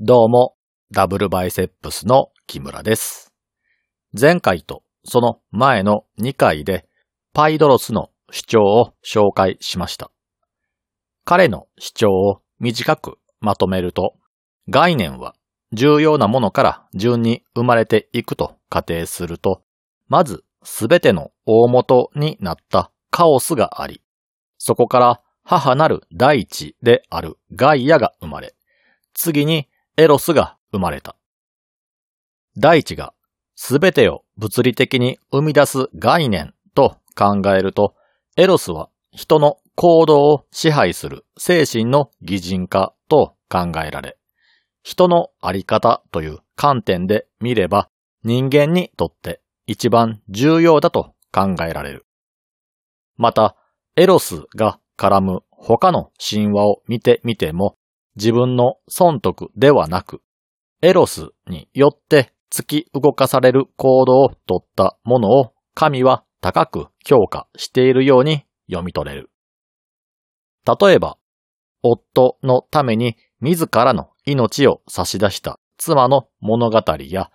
どうも、ダブルバイセップスの木村です。前回とその前の2回でパイドロスの主張を紹介しました。彼の主張を短くまとめると、概念は重要なものから順に生まれていくと仮定すると、まずすべての大元になったカオスがあり、そこから母なる大地であるガイアが生まれ、次にエロスが生まれた。大地がすべてを物理的に生み出す概念と考えると、エロスは人の行動を支配する精神の擬人化と考えられ、人のあり方という観点で見れば人間にとって一番重要だと考えられる。また、エロスが絡む他の神話を見てみても、自分の損得ではなく、エロスによって突き動かされる行動をとったものを神は高く評価しているように読み取れる。例えば、夫のために自らの命を差し出した妻の物語や、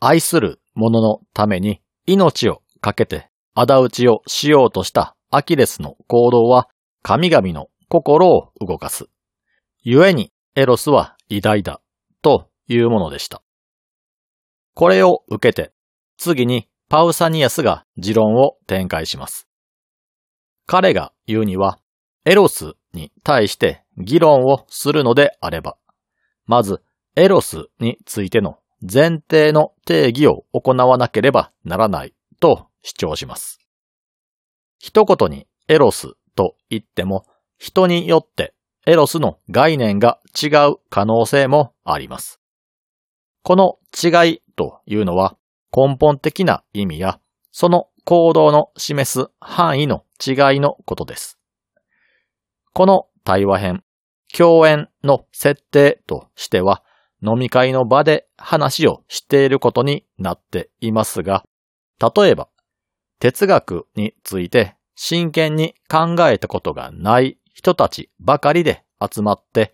愛する者のために命をかけて仇討ちをしようとしたアキレスの行動は神々の心を動かす。故にエロスは偉大だというものでした。これを受けて次にパウサニアスが持論を展開します。彼が言うにはエロスに対して議論をするのであれば、まずエロスについての前提の定義を行わなければならないと主張します。一言にエロスと言っても人によってエロスの概念が違う可能性もあります。この違いというのは根本的な意味やその行動の示す範囲の違いのことです。この対話編、共演の設定としては飲み会の場で話をしていることになっていますが、例えば哲学について真剣に考えたことがない人たちばかりで集まって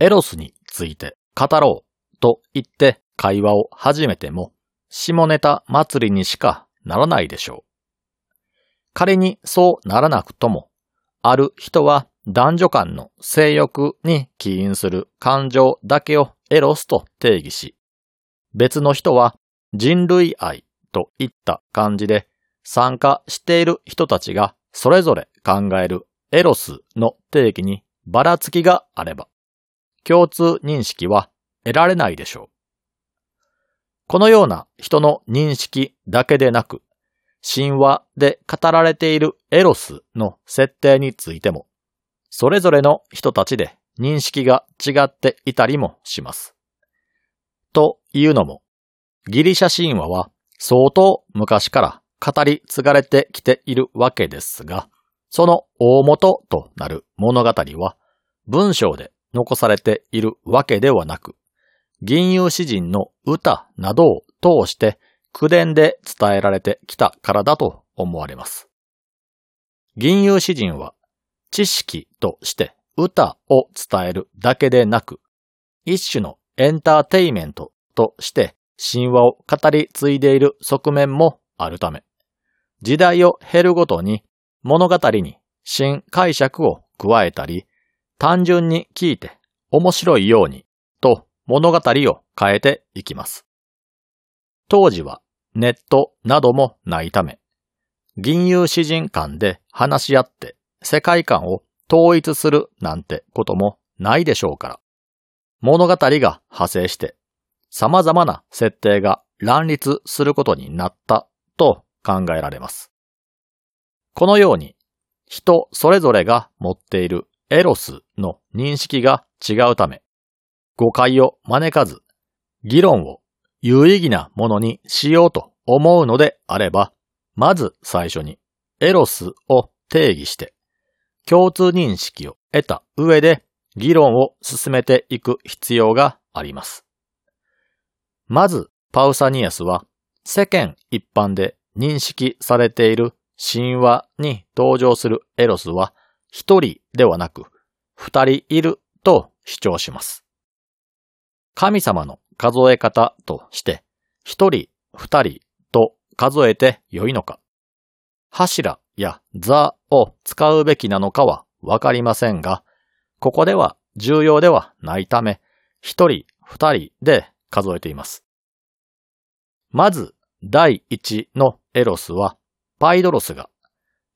エロスについて語ろうと言って会話を始めても下ネタ祭りにしかならないでしょう。仮にそうならなくとも、ある人は男女間の性欲に起因する感情だけをエロスと定義し、別の人は人類愛といった感じで参加している人たちがそれぞれ考えるエロスの定義にばらつきがあれば、共通認識は得られないでしょう。このような人の認識だけでなく、神話で語られているエロスの設定についても、それぞれの人たちで認識が違っていたりもします。というのも、ギリシャ神話は相当昔から語り継がれてきているわけですが、その大元となる物語は文章で残されているわけではなく、銀融詩人の歌などを通して口伝で伝えられてきたからだと思われます。銀融詩人は知識として歌を伝えるだけでなく、一種のエンターテイメントとして神話を語り継いでいる側面もあるため、時代を経るごとに物語に新解釈を加えたり、単純に聞いて面白いようにと物語を変えていきます。当時はネットなどもないため、銀融詩人間で話し合って世界観を統一するなんてこともないでしょうから、物語が派生して様々な設定が乱立することになったと考えられます。このように人それぞれが持っているエロスの認識が違うため、誤解を招かず、議論を有意義なものにしようと思うのであれば、まず最初にエロスを定義して、共通認識を得た上で議論を進めていく必要があります。まず、パウサニアスは世間一般で認識されている神話に登場するエロスは一人ではなく二人いると主張します。神様の数え方として、一人、二人と数えて良いのか、柱や座を使うべきなのかはわかりませんが、ここでは重要ではないため、一人、二人で数えています。まず、第一のエロスは、パイドロスが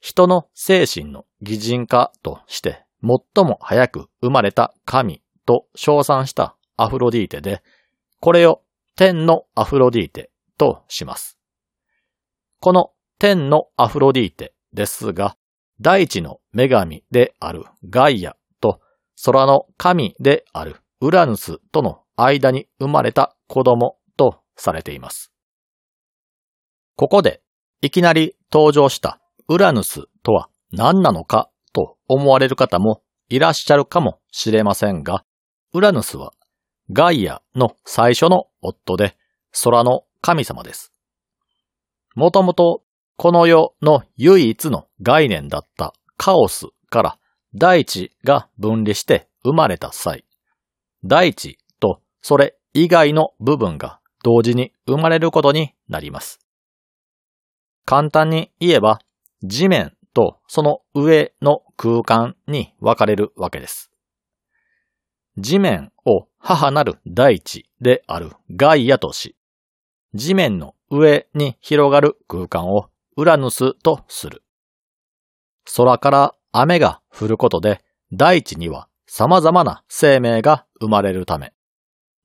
人の精神の擬人化として最も早く生まれた神と称賛したアフロディーテで、これを天のアフロディーテとします。この天のアフロディーテですが、大地の女神であるガイアと空の神であるウラヌスとの間に生まれた子供とされています。ここでいきなり登場したウラヌスとは何なのかと思われる方もいらっしゃるかもしれませんが、ウラヌスはガイアの最初の夫で空の神様です。もともとこの世の唯一の概念だったカオスから大地が分離して生まれた際、大地とそれ以外の部分が同時に生まれることになります。簡単に言えば、地面とその上の空間に分かれるわけです。地面を母なる大地であるガイアとし、地面の上に広がる空間をウラヌスとする。空から雨が降ることで大地には様々な生命が生まれるため、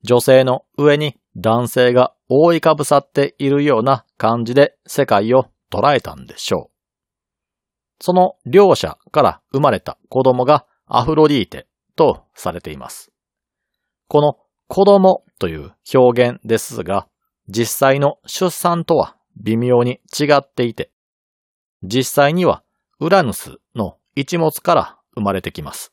女性の上に男性が覆いかぶさっているような感じで世界を捉えたんでしょう。その両者から生まれた子供がアフロディーテとされています。この子供という表現ですが、実際の出産とは微妙に違っていて、実際にはウラヌスの一物から生まれてきます。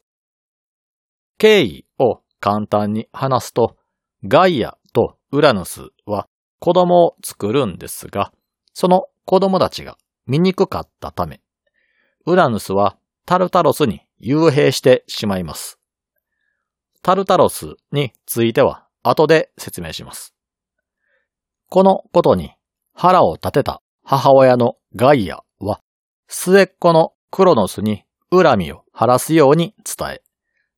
経緯を簡単に話すと、ガイアとウラヌスは子供を作るんですが、その子供たちが醜かったため、ウラヌスはタルタロスに幽閉してしまいます。タルタロスについては後で説明します。このことに腹を立てた母親のガイアは末っ子のクロノスに恨みを晴らすように伝え、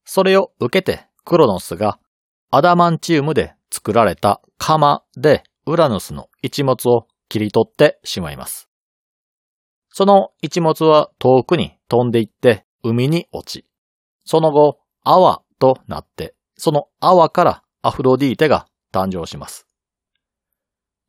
それを受けてクロノスがアダマンチウムで作られた釜でウラヌスの一物を切り取ってしまいます。その一物は遠くに飛んでいって海に落ち、その後泡となって、その泡からアフロディーテが誕生します。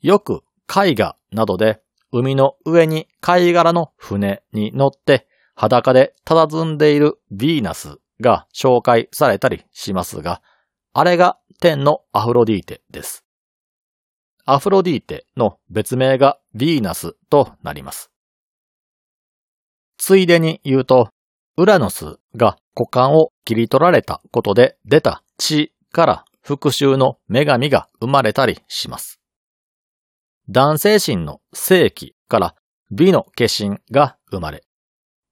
よく絵画などで海の上に貝殻の船に乗って裸で佇んでいるヴィーナスが紹介されたりしますが、あれが天のアフロディーテです。アフロディーテの別名がヴィーナスとなります。ついでに言うと、ウラノスが股間を切り取られたことで出た血から復讐の女神が生まれたりします。男性心の正気から美の化身が生まれ、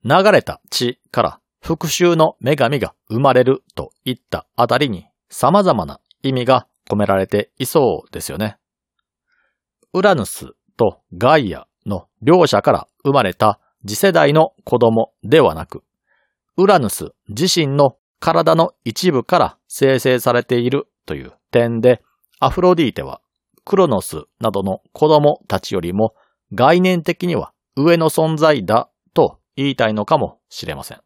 流れた血から復讐の女神が生まれるといったあたりに様々な意味が込められていそうですよね。ウラヌスとガイアの両者から生まれた次世代の子供ではなく、ウラヌス自身の体の一部から生成されているという点で、アフロディーテはクロノスなどの子供たちよりも概念的には上の存在だと言いたいのかもしれません。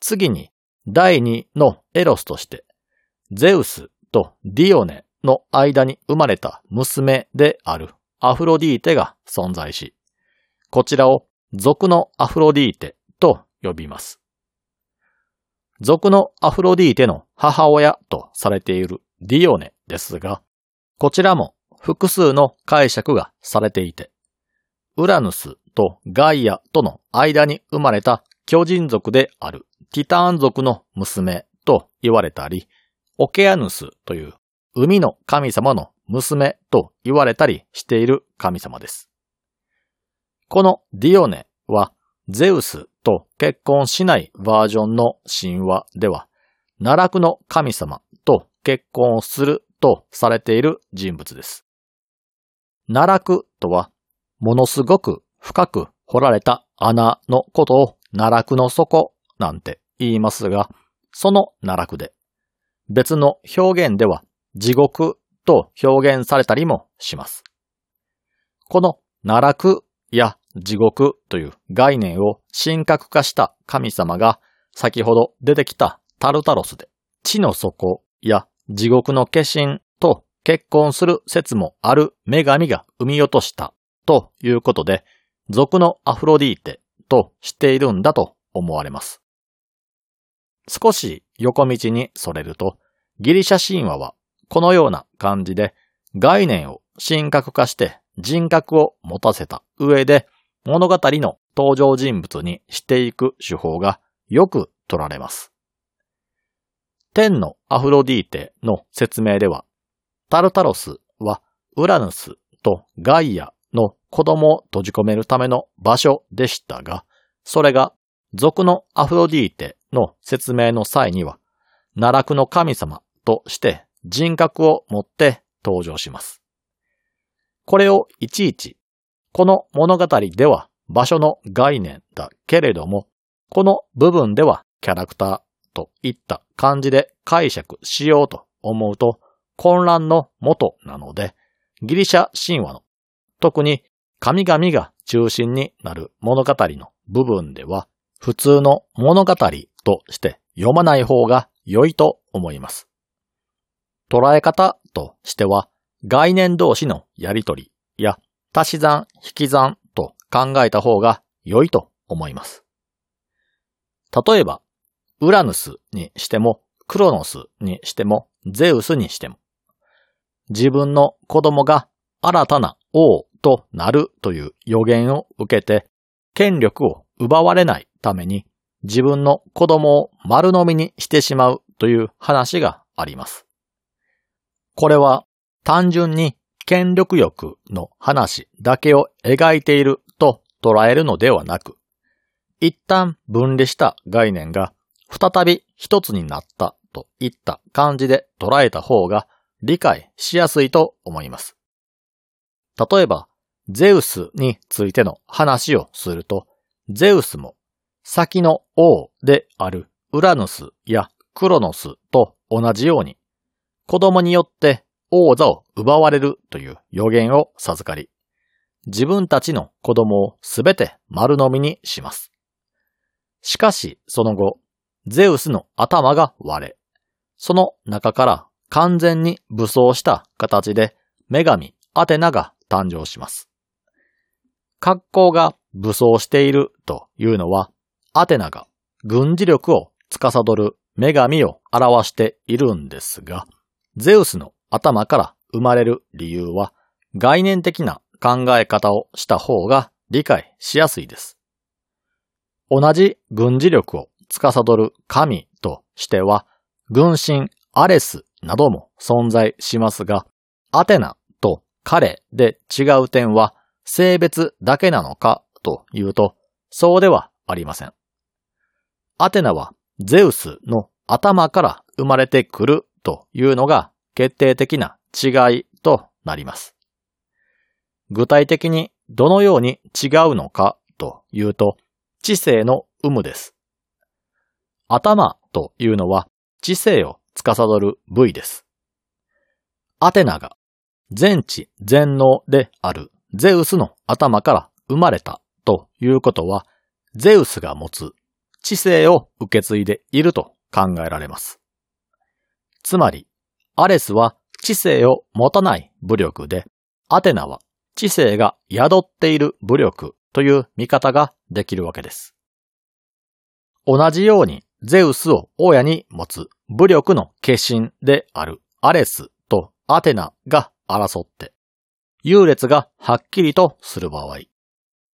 次に第二のエロスとして、ゼウスとディオネの間に生まれた娘であるアフロディーテが存在し、こちらを族のアフロディーテと呼びます。族のアフロディーテの母親とされているディオネですが、こちらも複数の解釈がされていて、ウラヌスとガイアとの間に生まれた巨人族であるティターン族の娘と言われたり、オケアヌスという海の神様の娘と言われたりしている神様です。このディオネはゼウスと結婚しないバージョンの神話では、奈落の神様と結婚をするとされている人物です。奈落とは、ものすごく深く掘られた穴のことを奈落の底なんて言いますが、その奈落で、別の表現では地獄と表現されたりもします。この奈落や地獄という概念を神格化した神様が先ほど出てきたタルタロスで地の底や地獄の化身と結婚する説もある女神が生み落としたということで、俗のアフロディーテとしているんだと思われます。少し横道にそれると、ギリシャ神話はこのような感じで概念を神格化して人格を持たせた上で物語の登場人物にしていく手法がよく取られます。天のアフロディーテの説明では、タルタロスはウラヌスとガイアの子供を閉じ込めるための場所でしたが、それが俗のアフロディーテの説明の際には、奈落の神様として人格を持って登場します。これをいちいちこの物語では場所の概念だけれども、この部分ではキャラクターといった感じで解釈しようと思うと混乱の元なので、ギリシャ神話の特に神々が中心になる物語の部分では普通の物語として読まない方が良いと思います。捉え方としては概念同士のやりとりや足し算、引き算と考えた方が良いと思います。例えば、ウラヌスにしても、クロノスにしても、ゼウスにしても、自分の子供が新たな王となるという予言を受けて、権力を奪われないために、自分の子供を丸飲みにしてしまうという話があります。これは単純に権力欲の話だけを描いていると捉えるのではなく、一旦分離した概念が再び一つになったといった感じで捉えた方が理解しやすいと思います。例えば、ゼウスについての話をすると、ゼウスも先の王であるウラヌスやクロノスと同じように、子供によって王座を奪われるという予言を授かり、自分たちの子供をすべて丸飲みにします。しかし、その後、ゼウスの頭が割れ、その中から完全に武装した形で女神アテナが誕生します。格好が武装しているというのは、アテナが軍事力を司る女神を表しているんですが、ゼウスの頭から生まれる理由は概念的な考え方をした方が理解しやすいです。同じ軍事力を司る神としては、軍神アレスなども存在しますが、アテナと彼で違う点は性別だけなのかというと、そうではありません。アテナはゼウスの頭から生まれてくるというのが決定的な違いとなります。具体的にどのように違うのかというと、知性の有無です。頭というのは知性を司る部位です。アテナが全知全能であるゼウスの頭から生まれたということは、ゼウスが持つ知性を受け継いでいると考えられます。つまり、アレスは知性を持たない武力で、アテナは知性が宿っている武力という見方ができるわけです。同じようにゼウスを親に持つ武力の化身であるアレスとアテナが争って、優劣がはっきりとする場合、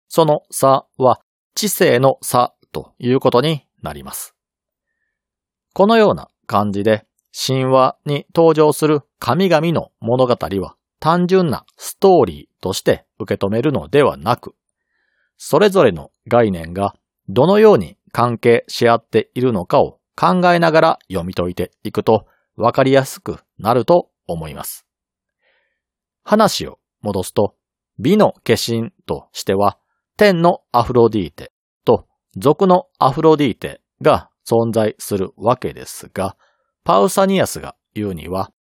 その差は知性の差ということになります。このような感じで神話に登場する神々の物語は単純なストーリーとして受け止めるのではなく、それぞれの概念がどのように関係し合っているのかを考えながら読み解いていくとわかりやすくなると思います。話を戻すと、美の化身としては、天のアフロディーテ俗のアフロディーテが存在するわけですが、パウサニアスが言うには、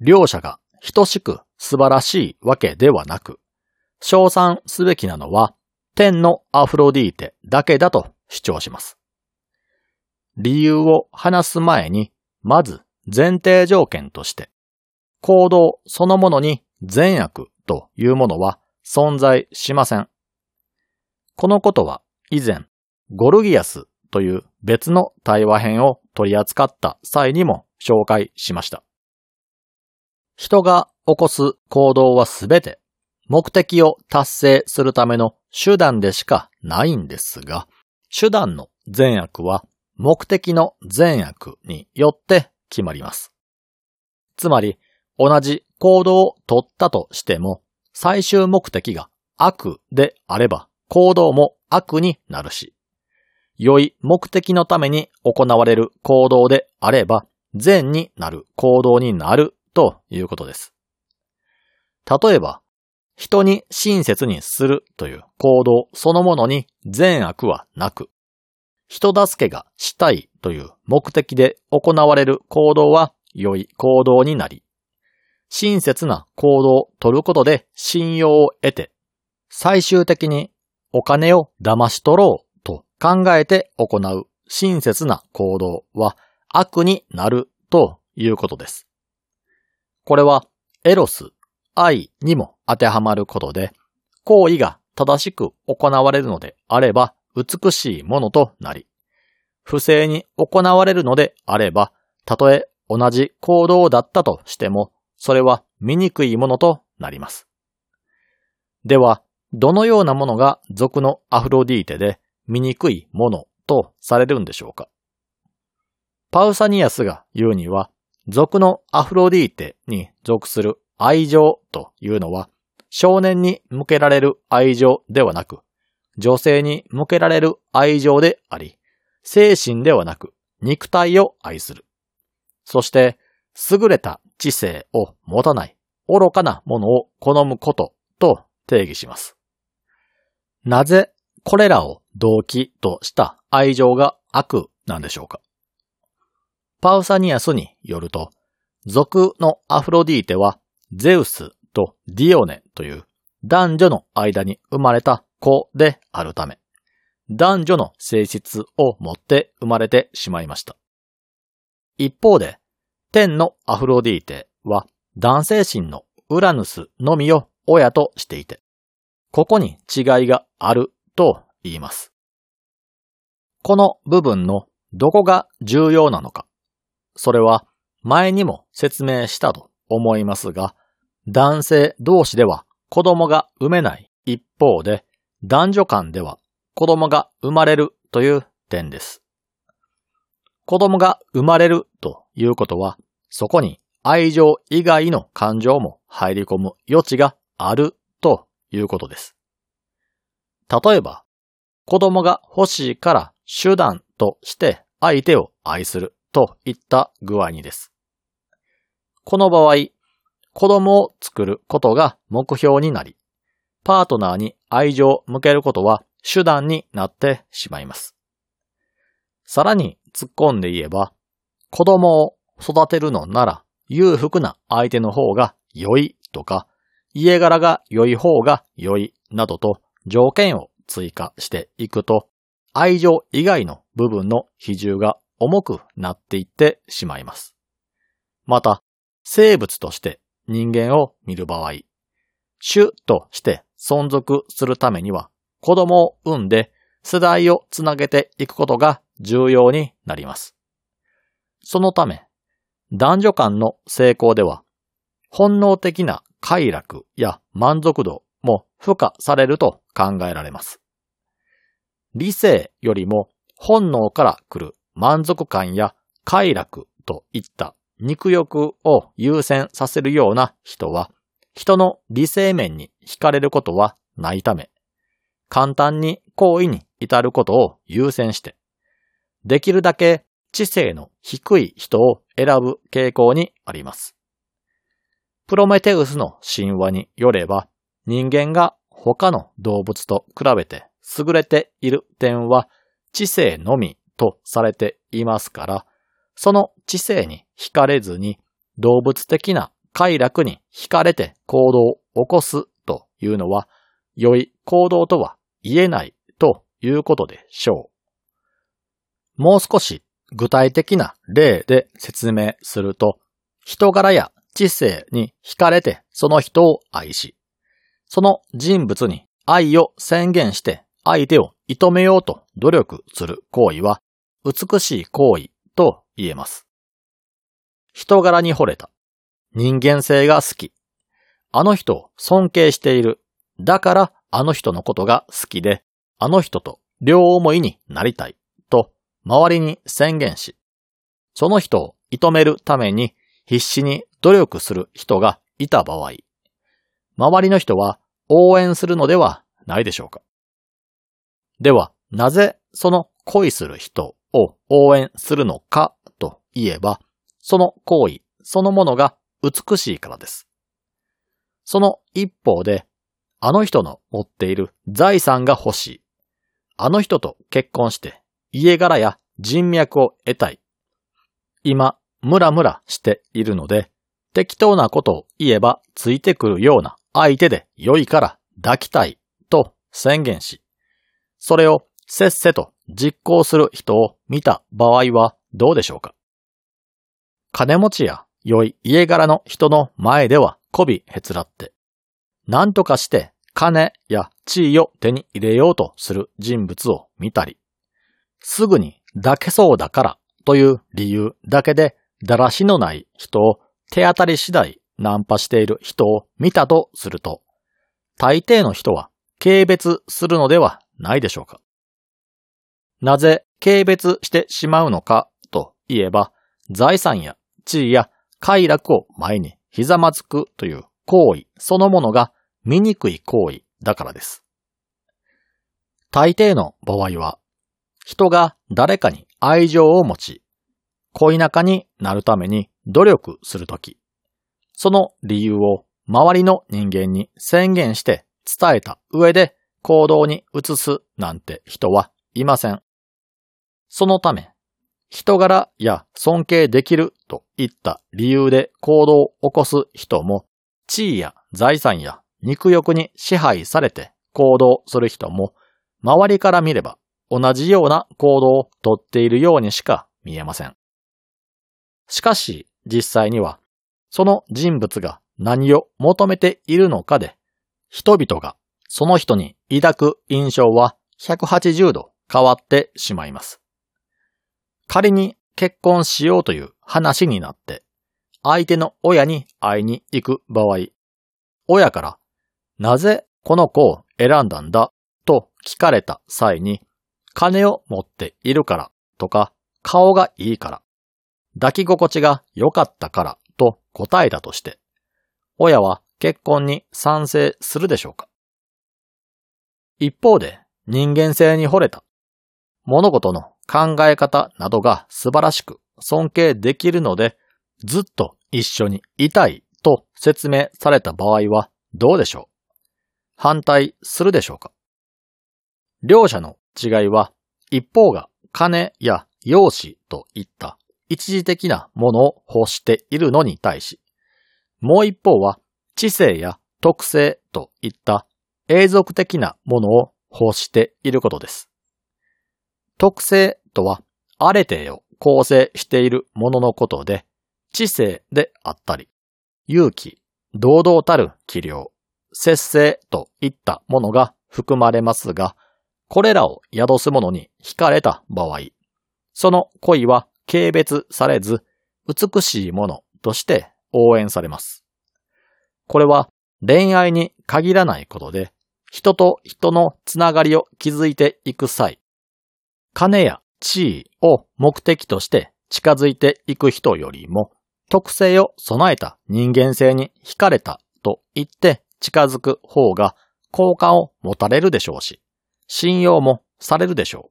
両者が等しく素晴らしいわけではなく、称賛すべきなのは天のアフロディーテだけだと主張します。理由を話す前に、まず前提条件として、行動そのものに善悪というものは存在しません。このことは以前、ゴルギアスという別の対話編を取り扱った際にも紹介しました。人が起こす行動はすべて目的を達成するための手段でしかないんですが、手段の善悪は目的の善悪によって決まります。つまり、同じ行動を取ったとしても、最終目的が悪であれば行動も悪になるし、良い目的のために行われる行動であれば善になる行動になるということです。例えば、人に親切にするという行動そのものに善悪はなく、人助けがしたいという目的で行われる行動は良い行動になり、親切な行動を取ることで信用を得て、最終的にお金を騙し取ろう考えて行う親切な行動は悪になるということです。これはエロス、愛にも当てはまることで、行為が正しく行われるのであれば美しいものとなり、不正に行われるのであれば、たとえ同じ行動だったとしても、それは醜いものとなります。では、どのようなものが俗のアフロディーテで醜いものとされるんでしょうか？パウサニアスが言うには、俗のアフロディーテに属する愛情というのは、少年に向けられる愛情ではなく、女性に向けられる愛情であり、精神ではなく肉体を愛する。そして、優れた知性を持たない愚かなものを好むことと定義します。なぜこれらを動機とした愛情が悪なんでしょうか？パウサニアスによると、俗のアフロディーテはゼウスとディオネという男女の間に生まれた子であるため、男女の性質を持って生まれてしまいました。一方で、天のアフロディーテは男性神のウラヌスのみを親としていて、ここに違いがあると言います。この部分のどこが重要なのか、それは前にも説明したと思いますが、男性同士では子供が産めない一方で、男女間では子供が生まれるという点です。子供が生まれるということは、そこに愛情以外の感情も入り込む余地があるということです。例えば、子供が欲しいから手段として相手を愛するといった具合にです。この場合、子供を作ることが目標になり、パートナーに愛情を向けることは手段になってしまいます。さらに突っ込んで言えば、子供を育てるのなら裕福な相手の方が良いとか、家柄が良い方が良いなどと条件を追加していくと、愛情以外の部分の比重が重くなっていってしまいます。また、生物として人間を見る場合、種として存続するためには子供を産んで世代をつなげていくことが重要になります。そのため、男女間の成功では、本能的な快楽や満足度付加されると考えられます。理性よりも本能から来る満足感や快楽といった肉欲を優先させるような人は、人の理性面に惹かれることはないため、簡単に行為に至ることを優先して、できるだけ知性の低い人を選ぶ傾向にあります。プロメテウスの神話によれば、人間が他の動物と比べて優れている点は知性のみとされていますから、その知性に惹かれずに動物的な快楽に惹かれて行動を起こすというのは良い行動とは言えないということでしょう。もう少し具体的な例で説明すると、人柄や知性に惹かれてその人を愛し、その人物に愛を宣言して相手を射止めようと努力する行為は美しい行為と言えます。人柄に惚れた。人間性が好き。あの人を尊敬している。だからあの人のことが好きで、あの人と両思いになりたい。と周りに宣言し、その人を射止めるために必死に努力する人がいた場合、周りの人は応援するのではないでしょうか。では、なぜその恋する人を応援するのかといえば、その行為そのものが美しいからです。その一方で、あの人の持っている財産が欲しい。あの人と結婚して家柄や人脈を得たい。今、ムラムラしているので、適当なことを言えばついてくるような相手で良いから抱きたいと宣言し、それをせっせと実行する人を見た場合はどうでしょうか？金持ちや良い家柄の人の前では媚びへつらって、何とかして金や地位を手に入れようとする人物を見たり、すぐに抱けそうだからという理由だけでだらしのない人を手当たり次第ナンパしている人を見たとすると、大抵の人は軽蔑するのではないでしょうか。なぜ軽蔑してしまうのかといえば、財産や地位や快楽を前にひざまずくという行為そのものが醜い行為だからです。大抵の場合は、人が誰かに愛情を持ち、恋仲になるために努力するとき、その理由を周りの人間に宣言して伝えた上で行動に移すなんて人はいません。そのため、人柄や尊敬できるといった理由で行動を起こす人も、地位や財産や肉欲に支配されて行動する人も、周りから見れば同じような行動をとっているようにしか見えません。しかし、実際には、その人物が何を求めているのかで、人々がその人に抱く印象は180度変わってしまいます。仮に結婚しようという話になって、相手の親に会いに行く場合、親から、なぜこの子を選んだんだ？と聞かれた際に、金を持っているからとか、顔がいいから、抱き心地が良かったからと答えたとして、親は結婚に賛成するでしょうか？一方で人間性に惚れた物事の考え方などが素晴らしく尊敬できるのでずっと一緒にいたいと説明された場合はどうでしょう？反対するでしょうか？両者の違いは一方が金や容姿といった一時的なものを欲しているのに対し、もう一方は知性や特性といった永続的なものを欲していることです。特性とは、あれてを構成しているもののことで、知性であったり、勇気、堂々たる器量、節制といったものが含まれますが、これらを宿すものに惹かれた場合、その恋は軽蔑されず、美しいものとして応援されます。これは恋愛に限らないことで、人と人のつながりを築いていく際、金や地位を目的として近づいていく人よりも、特性を備えた人間性に惹かれたと言って近づく方が好感を持たれるでしょうし、信用もされるでしょう。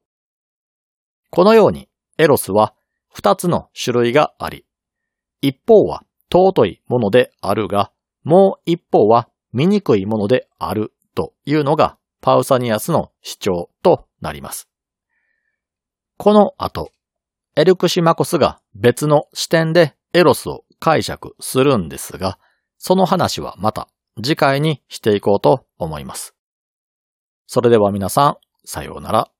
このようにエロスは二つの種類があり、一方は尊いものであるが、もう一方は醜いものであるというのがパウサニアスの主張となります。この後、エルクシマコスが別の視点でエロスを解釈するんですが、その話はまた次回にしていこうと思います。それでは皆さん、さようなら。